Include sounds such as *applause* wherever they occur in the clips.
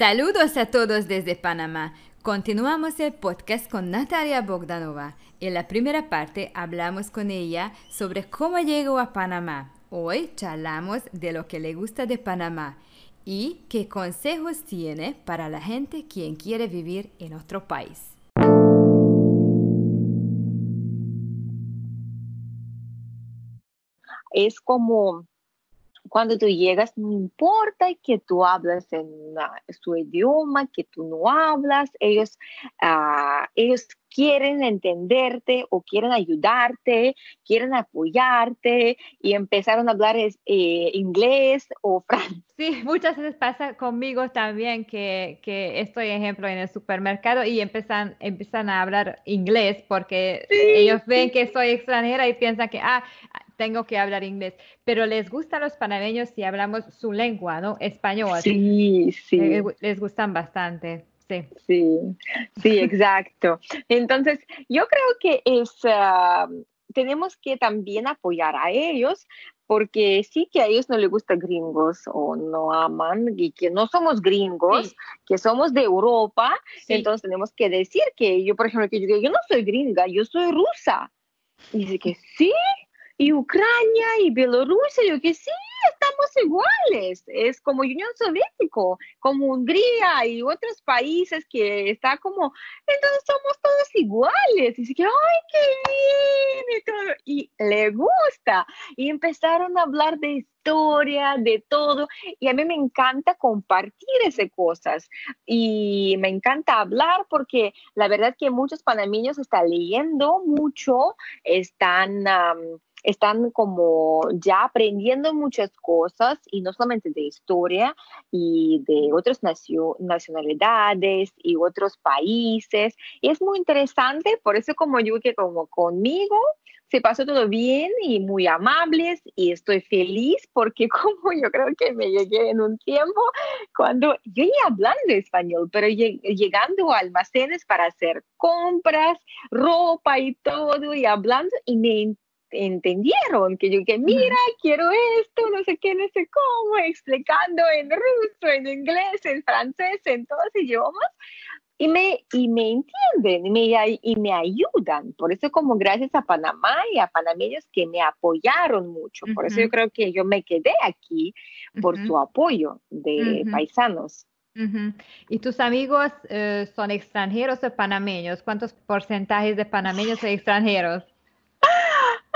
Saludos a todos desde Panamá. Continuamos el podcast con Natalia Bogdanova. En la primera parte hablamos con ella sobre cómo llegó a Panamá. Hoy charlamos de lo que le gusta de Panamá y qué consejos tiene para la gente quien quiere vivir en otro país. Es como cuando tú llegas, no importa que tú hablas en su idioma, que tú no hablas, ellos, uh, ellos quieren entenderte o quieren ayudarte, quieren apoyarte y empezaron a hablar eh, inglés o *laughs* francés. Sí, muchas veces pasa conmigo también que, que, estoy, ejemplo, en el supermercado y empiezan, empiezan a hablar inglés porque ellos ven que soy extranjera y piensan que, ah, tengo que hablar inglés, pero les gusta a los panameños si hablamos su lengua, ¿no? Español. Sí, sí. Les, les gustan bastante. Sí. sí, sí, exacto. Entonces, yo creo que es, ah, tenemos que también apoyar a ellos porque sí que a ellos no les gustan gringos o no aman y que no somos gringos, que somos de Europa, entonces tenemos que decir que yo, por ejemplo, que yo, yo no soy gringa, yo soy rusa. Y dice que sí, y Ucrania y Bielorrusia, yo que sí, estamos iguales. Es como Unión Soviética, como Hungría y otros países que está como, entonces somos todos iguales. Y que, ay, qué bien, y todo. Y le gusta. Y empezaron a hablar de historia, de todo. Y a mí me encanta compartir esas cosas. Y me encanta hablar porque la verdad que muchos panameños están leyendo mucho, están están como ya aprendiendo muchas cosas y no solamente de historia y de otras nacionalidades y otros países. Es muy interesante, por eso como yo que como conmigo se pasó todo bien y muy amables y estoy feliz porque *laughs* como yo creo que me llegué en un tiempo cuando yo iba hablando español, pero llegando a almacenes para hacer compras, ropa y todo y hablando y me entendieron, que yo que mira, quiero esto, no sé qué, no sé cómo, explicando en ruso, en inglés, en francés, en todos idiomas, y me, y me entienden y me, y me ayudan. Por eso como gracias a Panamá y a panameños que me apoyaron mucho. Por eso yo creo que yo me quedé aquí por su apoyo de paisanos. ¿Y tus amigos eh, son extranjeros o panameños? ¿Cuántos porcentajes de panameños son extranjeros?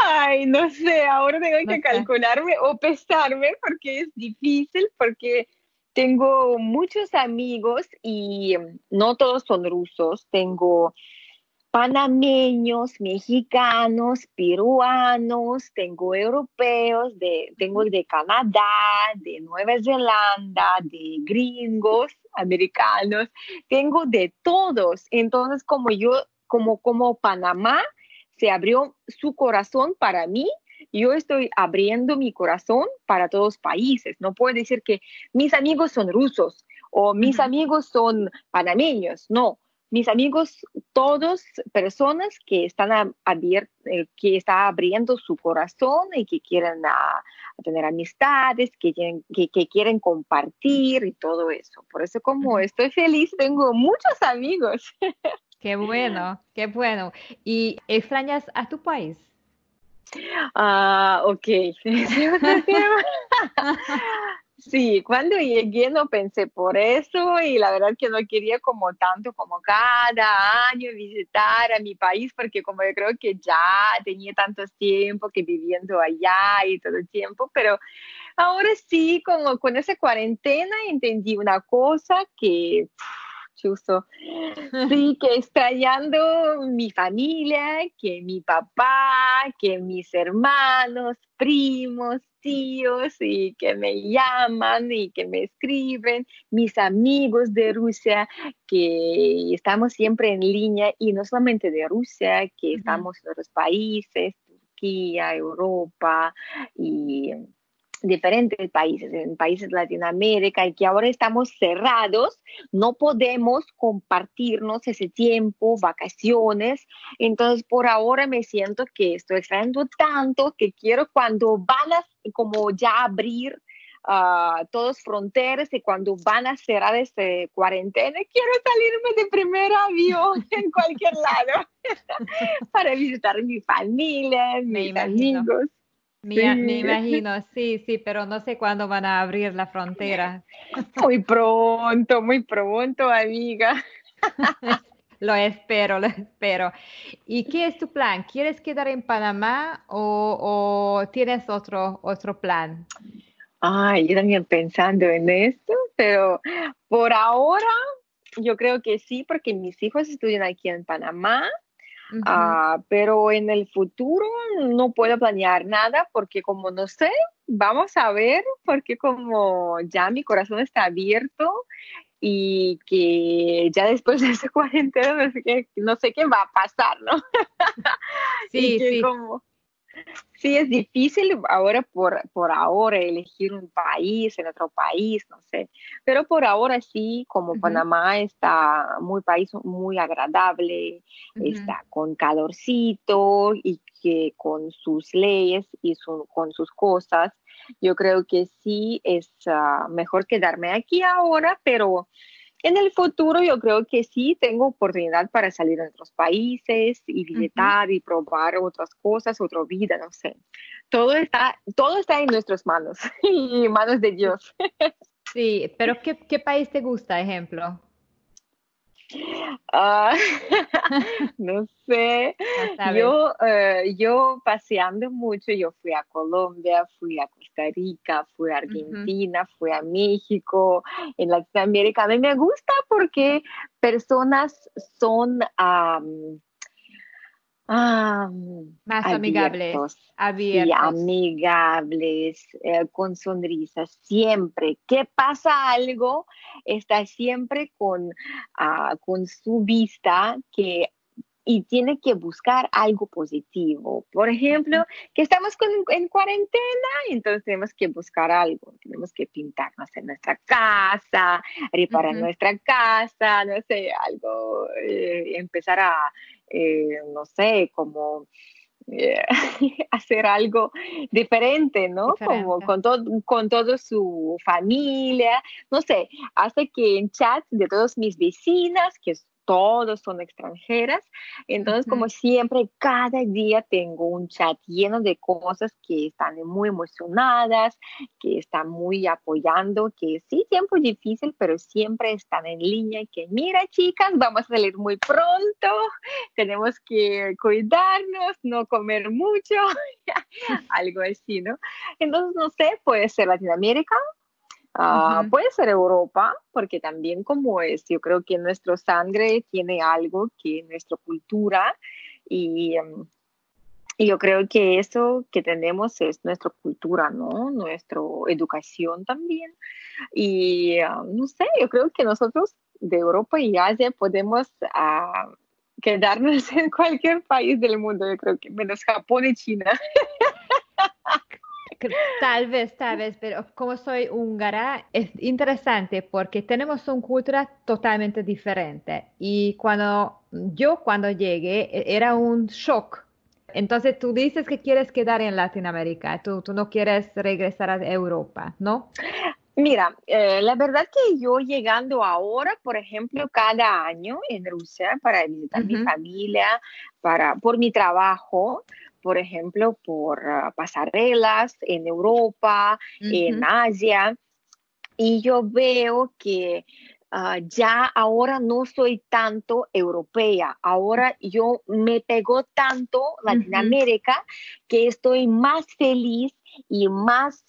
Ay, no sé, ahora tengo que calcularme o pesarme porque es difícil, porque tengo muchos amigos y no todos son rusos, tengo panameños, mexicanos, peruanos, tengo europeos, de, tengo de Canadá, de Nueva Zelanda, de gringos, americanos, tengo de todos. Entonces, como yo, como, como Panamá, se abrió su corazón para mí, yo estoy abriendo mi corazón para todos los países. No puedo decir que mis amigos son rusos o mis amigos son panameños. No, mis amigos, todos personas que están eh, que está abriendo su corazón y que quieren tener amistades, que, que, quieren compartir y todo eso. Por eso como estoy feliz, tengo muchos amigos. *laughs* Qué bueno, qué bueno. ¿Y extrañas a tu país? Ah, ok. *laughs* sí, cuando llegué no pensé por eso y la verdad que no quería como tanto como cada año visitar a mi país porque como yo creo que ya tenía tanto tiempo que viviendo allá y todo el tiempo, pero ahora sí, como con esa cuarentena entendí una cosa que chuso. Sí, *laughs* que extrañando mi familia, que mi papá, que mis hermanos, primos, tíos y que me llaman y que me escriben, mis amigos de Rusia, que estamos siempre en línea y no solamente de Rusia, que estamos en otros países, Turquía, Europa y diferentes países, en países de Latinoamérica, y que ahora estamos cerrados, no podemos compartirnos ese tiempo, vacaciones. Entonces, por ahora me siento que estoy extrañando tanto que quiero cuando van a como ya abrir uh, todos fronteras y cuando van a cerrar este cuarentena, quiero salirme de primer avión *laughs* en cualquier lado *laughs* para visitar mi familia, mis amigos. Me, me, imagino, sí, sí, pero no sé cuándo van a abrir la frontera. *laughs* Muy pronto, muy pronto, amiga. *laughs* Lo espero, lo espero. ¿Y qué es tu plan? ¿Quieres quedar en Panamá o, o tienes otro, otro plan? Ay, yo también pensando en esto, pero por ahora yo creo que sí, porque mis hijos estudian aquí en Panamá, ah, pero en el futuro no puedo planear nada porque como no sé, vamos a ver, porque como ya mi corazón está abierto y que ya después de ese *laughs* cuarentena no sé qué, no sé qué va a pasar, ¿no? *laughs* Sí, sí. Sí, es difícil ahora por, por ahora elegir un país en otro país, no sé, pero por ahora sí, como Panamá está muy país muy agradable, está con calorcito y que con sus leyes y con sus cosas, yo creo que sí es ah, mejor quedarme aquí ahora, pero en el futuro yo creo que sí tengo oportunidad para salir a otros países y visitar y probar otras cosas, otra vida, no sé. Todo está, todo está en nuestras manos *laughs* y manos de Dios. Sí, pero ¿qué, qué país te gusta, ejemplo? Ah, *laughs* no sé. yo, eh, yo paseando mucho, yo fui a Colombia, fui a Costa Rica, fui a Argentina, fui a México, en Latinoamérica. A mí me gusta porque personas son Ah, Más amigables, abiertos. amigables, eh, con sonrisas, siempre. ¿Qué pasa algo? Está siempre con, ah, con su vista que y tiene que buscar algo positivo. Por ejemplo, que estamos en cuarentena, entonces tenemos que buscar algo, tenemos que pintarnos en nuestra casa, reparar nuestra casa, no sé, algo, eh, empezar a, eh, no sé, como... Eh, *laughs* hacer algo diferente, ¿no? Como con, todo con toda su familia, no sé, hace que en chat de todas mis vecinas, que todos son extranjeras. Entonces, como siempre, cada día tengo un chat lleno de cosas que están muy emocionadas, que están muy apoyando, que sí, tiempo difícil, pero siempre están en línea y que, mira, chicas, vamos a salir muy pronto, tenemos que cuidarnos, no comer mucho, *laughs* algo así, ¿no? Entonces, no sé, puede ser Latinoamérica, Ah, puede ser Europa, porque también como es, yo creo que nuestra sangre tiene algo que nuestra cultura y, em, y, yo creo que eso que tenemos es nuestra cultura, ¿no? Nuestra educación también. Y ah, no sé, yo creo que nosotros de Europa y Asia podemos ah, quedarnos *laughs* en cualquier país del mundo, yo creo que menos Japón y China. *laughs* *laughs* Tal vez, tal vez, pero como soy húngara, es interesante porque tenemos una cultura totalmente diferente. Y cuando yo cuando llegué e, era un shock. Entonces tú dices que quieres quedar en Latinoamérica, tú, tú no quieres regresar a Europa, ¿no? Mira, eh, la verdad que yo llegando ahora, por ejemplo, cada año en Rusia para visitar mi familia, para, por mi trabajo, por ejemplo, por ah, pasarelas en Europa, en Asia, y yo veo que ah, ya ahora no soy tanto europea, ahora yo me pegó tanto Latinoamérica que estoy más feliz y más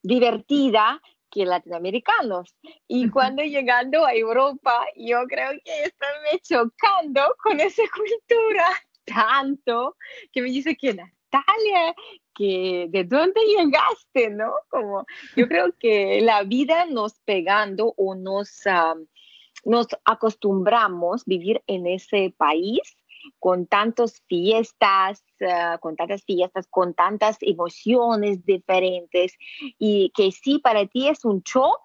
divertida que latinoamericanos. Y cuando llegando a Europa, yo creo que estoy chocando con esa cultura tanto que me dice que Natalia, que de dónde llegaste, ¿no? Como yo creo que la vida nos pegando o nos, nos acostumbramos vivir en ese país con tantas fiestas, ah, con tantas fiestas, con tantas emociones diferentes y que sí para ti es un shock,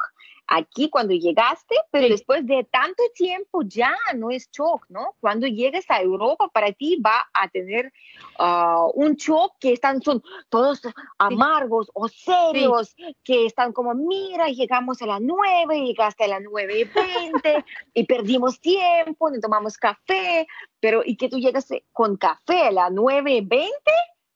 aquí cuando llegaste, pero después de tanto tiempo ya no es shock, ¿no? Cuando llegues a Europa, para ti va a tener ah, un shock que están, son todos amargos o serios, que están como, mira, llegamos a las nueve, llegaste a las nueve y veinte, y perdimos tiempo, no tomamos café, pero y que tú llegas con café a las nueve y veinte,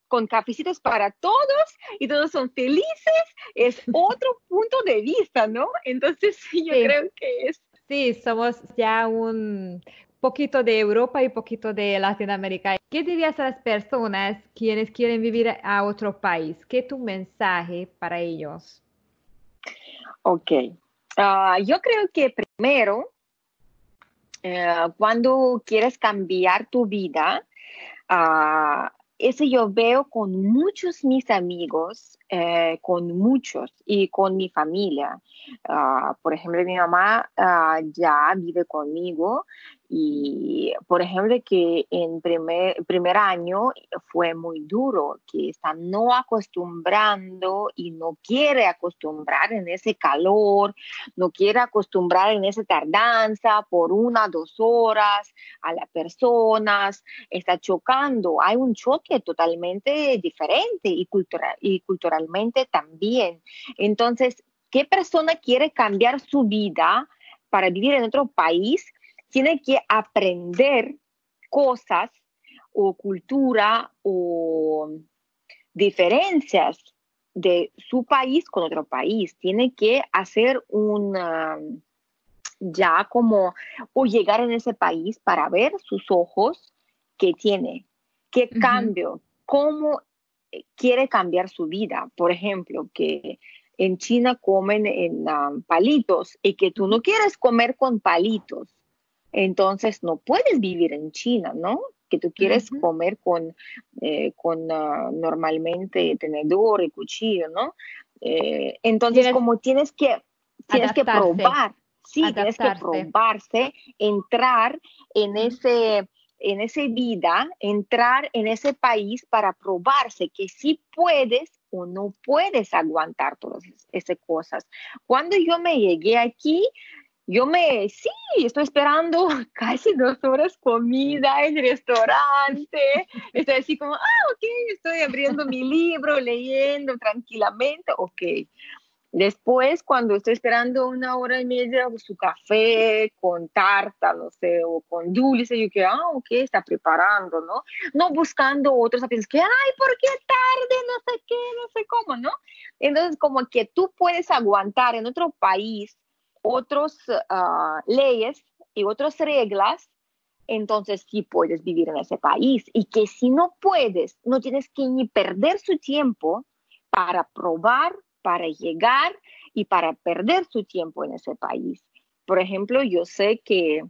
con cafecitos para todos y todos son felices, es *laughs* otro punto de vista, ¿no? Entonces yo creo que es... Sí, somos ya un poquito de Europa y poquito de Latinoamérica. ¿Qué dirías a las personas quienes quieren vivir a otro país? ¿Qué es tu mensaje para ellos? Ok, ah, yo creo que primero, eh, cuando quieres cambiar tu vida, uh, eso yo veo con muchos mis amigos, eh, con muchos y con mi familia. Ah, por ejemplo, mi mamá ah, ya vive conmigo y, por ejemplo, que en primer, primer año fue muy duro, que está no acostumbrando y no quiere acostumbrar en ese calor, no quiere acostumbrar en esa tardanza por una, dos horas a las personas, está chocando. Hay un choque totalmente diferente y, cultural, y también. Entonces, ¿qué persona quiere cambiar su vida para vivir en otro país? tiene que aprender cosas o cultura o diferencias de su país con otro país. Tiene que hacer un, ya como, o llegar en ese país para ver sus ojos qué tiene, qué cambio, cómo quiere cambiar su vida. Por ejemplo, que en China comen en palitos y que tú no quieres comer con palitos entonces no puedes vivir en China, ¿no? Que tú quieres comer con, eh, con ah, normalmente tenedor y cuchillo, ¿no? Eh, entonces como tienes que, tienes que probar, sí, tienes que probarse, entrar en ese en esa vida, entrar en ese país para probarse que sí puedes o no puedes aguantar todas esas cosas. Cuando yo me llegué aquí, yo me, sí, estoy esperando *laughs* casi dos horas comida en restaurante. Estoy así como, ah, ok, estoy abriendo mi libro, leyendo tranquilamente, ok. Después, cuando estoy esperando una hora y media, su café con tarta, no sé, o con dulce, yo que, ah, ok, está preparando, ¿no? No buscando otros piensas que, ay, ¿por qué tarde? No sé qué, no sé cómo, ¿no? Entonces, como que tú puedes aguantar en otro país otras ah, leyes y otras reglas, entonces sí puedes vivir en ese país. Y que si no puedes, no tienes que ni perder su tiempo para probar, para llegar y para perder su tiempo en ese país. Por ejemplo, yo sé que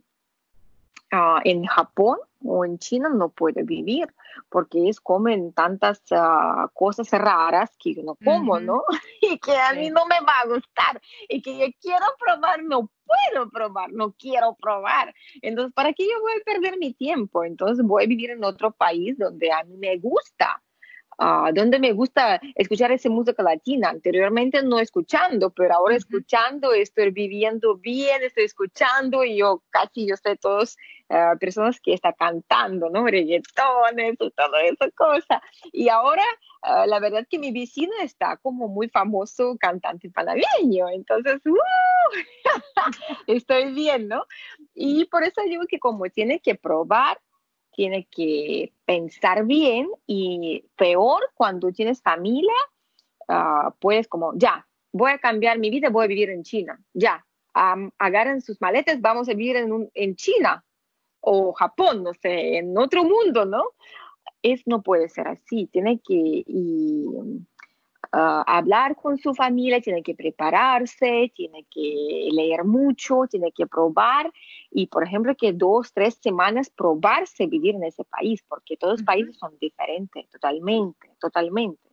Ah, en Japón o en China no puede vivir porque ellos comen tantas ah, cosas raras que yo no como, ¿no? *laughs* Y que a mí no me va a gustar y que yo quiero probar, no puedo probar, no quiero probar. Entonces, ¿para qué yo voy a perder mi tiempo? Entonces voy a vivir en otro país donde a mí me gusta Ah, donde me gusta escuchar esa música latina. Anteriormente no escuchando, pero ahora escuchando, estoy viviendo bien, estoy escuchando y yo casi yo sé todos uh, personas que están cantando, ¿no? Reggaetones y toda esa cosa. Y ahora ah, la verdad que mi vecino está como muy famoso cantante panameño, entonces uh, *laughs* estoy bien, ¿no? Y por eso digo que como tiene que probar tiene que pensar bien y peor cuando tienes familia, uh, puedes como, ya, voy a cambiar mi vida, voy a vivir en China, ya, agarren sus maletas, vamos a vivir en, en China o Japón, no sé, en otro mundo, ¿no? Es, no puede ser así, tiene que, hablar con su familia, tiene que prepararse, tiene que leer mucho, tiene que probar y, por ejemplo, que dos, tres semanas probarse vivir en ese país, porque todos los países son diferentes, totalmente, totalmente.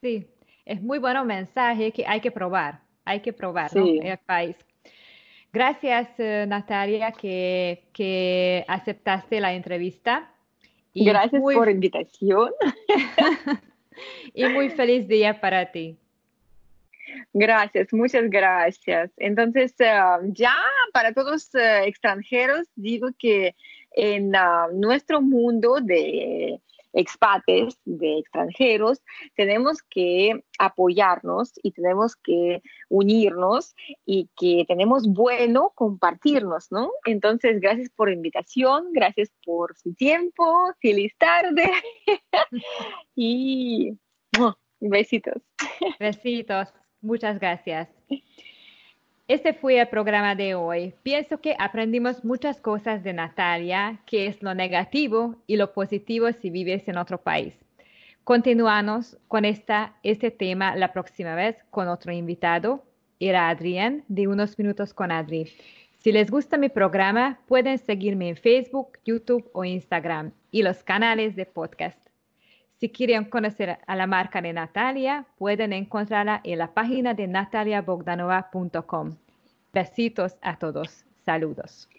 Sí, es muy bueno mensaje que hay que probar, hay que probar el país. Gracias, eh, Natalia, que, que aceptaste la entrevista. Y Gracias por la invitación. *laughs* y muy feliz día para ti. Gracias, muchas gracias. Entonces, ya para todos extranjeros, digo que en nuestro mundo de expates, de extranjeros, tenemos que apoyarnos y tenemos que unirnos y que tenemos bueno compartirnos, ¿no? Entonces, gracias por la invitación, gracias por su tiempo, feliz tarde *laughs* y besitos. Besitos, muchas gracias. Este fue el programa de hoy. Pienso que aprendimos muchas cosas de Natalia, que es lo negativo y lo positivo si vives en otro país. Continuamos con esta, este tema la próxima vez con otro invitado. Era Adrián de Unos Minutos con Adri. Si les gusta mi programa, pueden seguirme en Facebook, YouTube o Instagram y los canales de podcast. Si quieren conocer a la marca de Natalia, pueden encontrarla en la página de nataliabogdanova.com. Besitos a todos. Saludos.